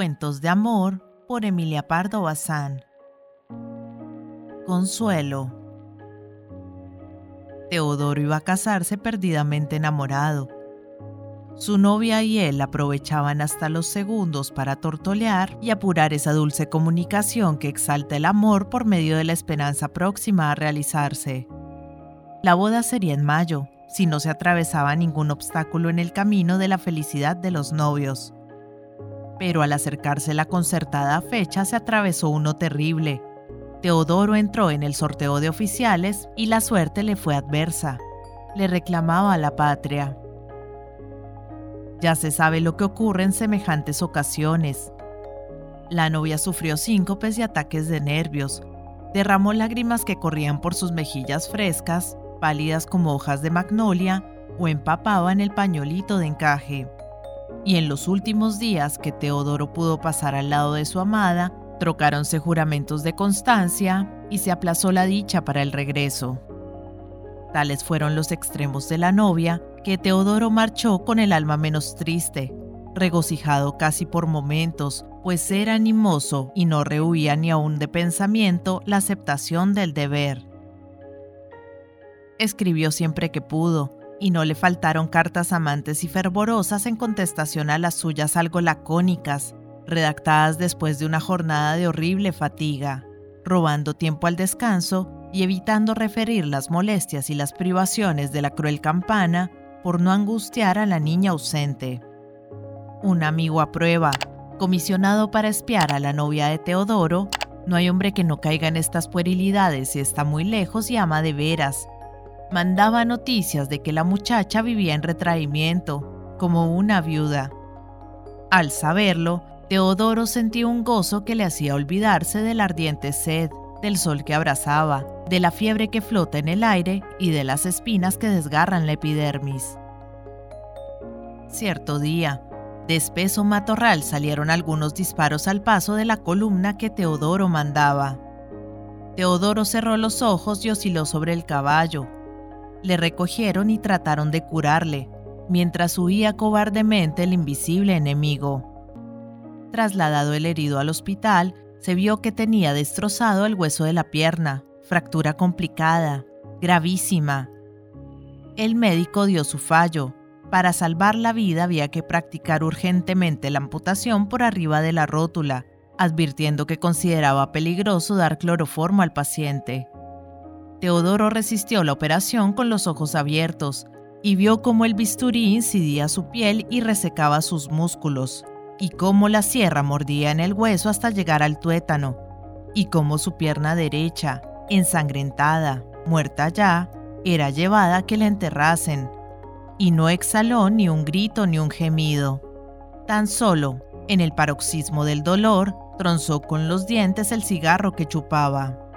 Cuentos de amor por Emilia Pardo Bazán. Consuelo. Teodoro iba a casarse perdidamente enamorado. Su novia y él aprovechaban hasta los segundos para tortolear y apurar esa dulce comunicación que exalta el amor por medio de la esperanza próxima a realizarse. La boda sería en mayo, si no se atravesaba ningún obstáculo en el camino de la felicidad de los novios. Pero al acercarse la concertada fecha se atravesó uno terrible. Teodoro entró en el sorteo de oficiales y la suerte le fue adversa. Le reclamaba a la patria. Ya se sabe lo que ocurre en semejantes ocasiones. La novia sufrió síncopes y ataques de nervios. Derramó lágrimas que corrían por sus mejillas frescas pálidas como hojas de magnolia, o empapaba en el pañolito de encaje. Y en los últimos días que Teodoro pudo pasar al lado de su amada, trocáronse juramentos de constancia y se aplazó la dicha para el regreso. Tales fueron los extremos de la novia que Teodoro marchó con el alma menos triste, regocijado casi por momentos, pues era animoso y no rehuía ni aún de pensamiento la aceptación del deber. Escribió siempre que pudo, y no le faltaron cartas amantes y fervorosas en contestación a las suyas algo lacónicas, redactadas después de una jornada de horrible fatiga, robando tiempo al descanso y evitando referir las molestias y las privaciones de la cruel campana por no angustiar a la niña ausente. Un amigo a prueba, comisionado para espiar a la novia de Teodoro, no hay hombre que no caiga en estas puerilidades si está muy lejos y ama de veras, mandaba noticias de que la muchacha vivía en retraimiento, como una viuda. Al saberlo, Teodoro sentía un gozo que le hacía olvidarse de la ardiente sed, del sol que abrazaba, de la fiebre que flota en el aire y de las espinas que desgarran la epidermis. Cierto día, de espeso matorral salieron algunos disparos al paso de la columna que Teodoro mandaba. Teodoro cerró los ojos y osciló sobre el caballo, le recogieron y trataron de curarle, mientras huía cobardemente el invisible enemigo. Trasladado el herido al hospital, se vio que tenía destrozado el hueso de la pierna, fractura complicada, gravísima. El médico dio su fallo. Para salvar la vida había que practicar urgentemente la amputación por arriba de la rótula, advirtiendo que consideraba peligroso dar cloroformo al paciente. Teodoro resistió la operación con los ojos abiertos y vio cómo el bisturí incidía su piel y resecaba sus músculos, y cómo la sierra mordía en el hueso hasta llegar al tuétano, y cómo su pierna derecha, ensangrentada, muerta ya, era llevada a que la enterrasen, y no exhaló ni un grito ni un gemido. Tan solo, en el paroxismo del dolor, tronzó con los dientes el cigarro que chupaba.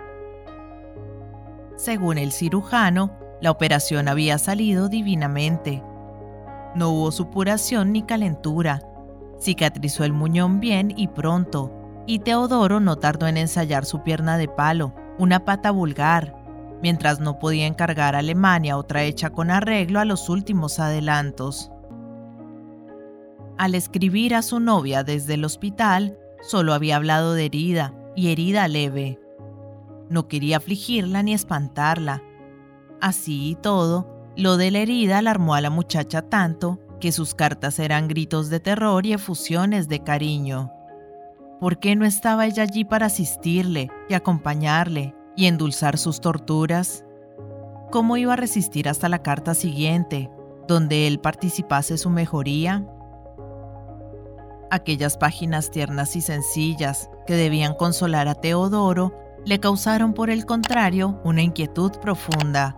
Según el cirujano, la operación había salido divinamente. No hubo supuración ni calentura. Cicatrizó el muñón bien y pronto, y Teodoro no tardó en ensayar su pierna de palo, una pata vulgar, mientras no podía encargar a Alemania otra hecha con arreglo a los últimos adelantos. Al escribir a su novia desde el hospital, solo había hablado de herida, y herida leve. No quería afligirla ni espantarla. Así y todo, lo de la herida alarmó a la muchacha tanto que sus cartas eran gritos de terror y efusiones de cariño. ¿Por qué no estaba ella allí para asistirle y acompañarle y endulzar sus torturas? ¿Cómo iba a resistir hasta la carta siguiente, donde él participase su mejoría? Aquellas páginas tiernas y sencillas que debían consolar a Teodoro le causaron por el contrario una inquietud profunda.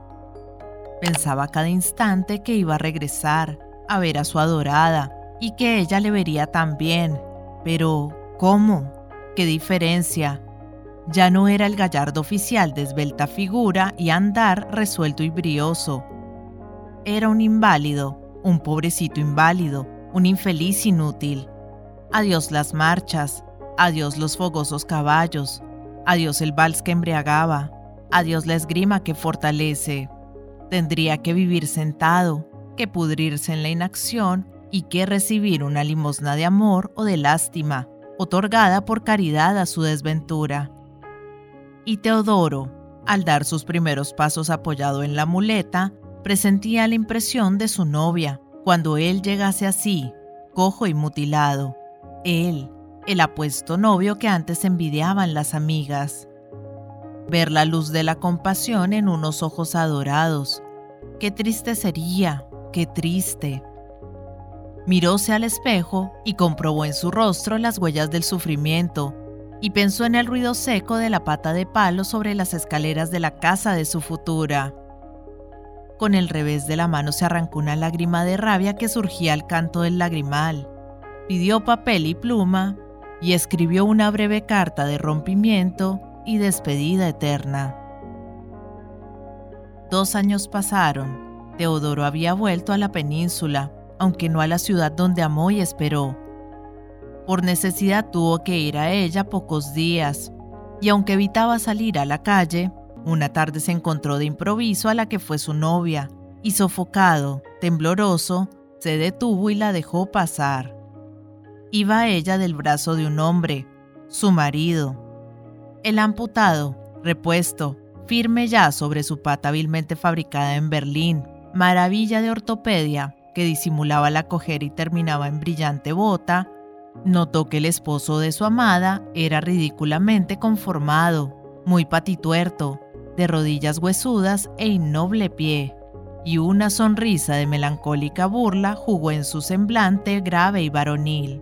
Pensaba cada instante que iba a regresar, a ver a su adorada, y que ella le vería también. Pero, ¿cómo? ¿Qué diferencia? Ya no era el gallardo oficial de esbelta figura y andar resuelto y brioso. Era un inválido, un pobrecito inválido, un infeliz inútil. Adiós las marchas, adiós los fogosos caballos, Adiós el vals que embriagaba, adiós la esgrima que fortalece. Tendría que vivir sentado, que pudrirse en la inacción y que recibir una limosna de amor o de lástima, otorgada por caridad a su desventura. Y Teodoro, al dar sus primeros pasos apoyado en la muleta, presentía la impresión de su novia, cuando él llegase así, cojo y mutilado. Él, el apuesto novio que antes envidiaban las amigas. Ver la luz de la compasión en unos ojos adorados. Qué triste sería, qué triste. Miróse al espejo y comprobó en su rostro las huellas del sufrimiento, y pensó en el ruido seco de la pata de palo sobre las escaleras de la casa de su futura. Con el revés de la mano se arrancó una lágrima de rabia que surgía al canto del lagrimal. Pidió papel y pluma y escribió una breve carta de rompimiento y despedida eterna. Dos años pasaron. Teodoro había vuelto a la península, aunque no a la ciudad donde amó y esperó. Por necesidad tuvo que ir a ella pocos días, y aunque evitaba salir a la calle, una tarde se encontró de improviso a la que fue su novia, y sofocado, tembloroso, se detuvo y la dejó pasar. Iba ella del brazo de un hombre, su marido. El amputado, repuesto, firme ya sobre su pata hábilmente fabricada en Berlín, maravilla de ortopedia, que disimulaba la cojera y terminaba en brillante bota, notó que el esposo de su amada era ridículamente conformado, muy patituerto, de rodillas huesudas e innoble pie, y una sonrisa de melancólica burla jugó en su semblante grave y varonil.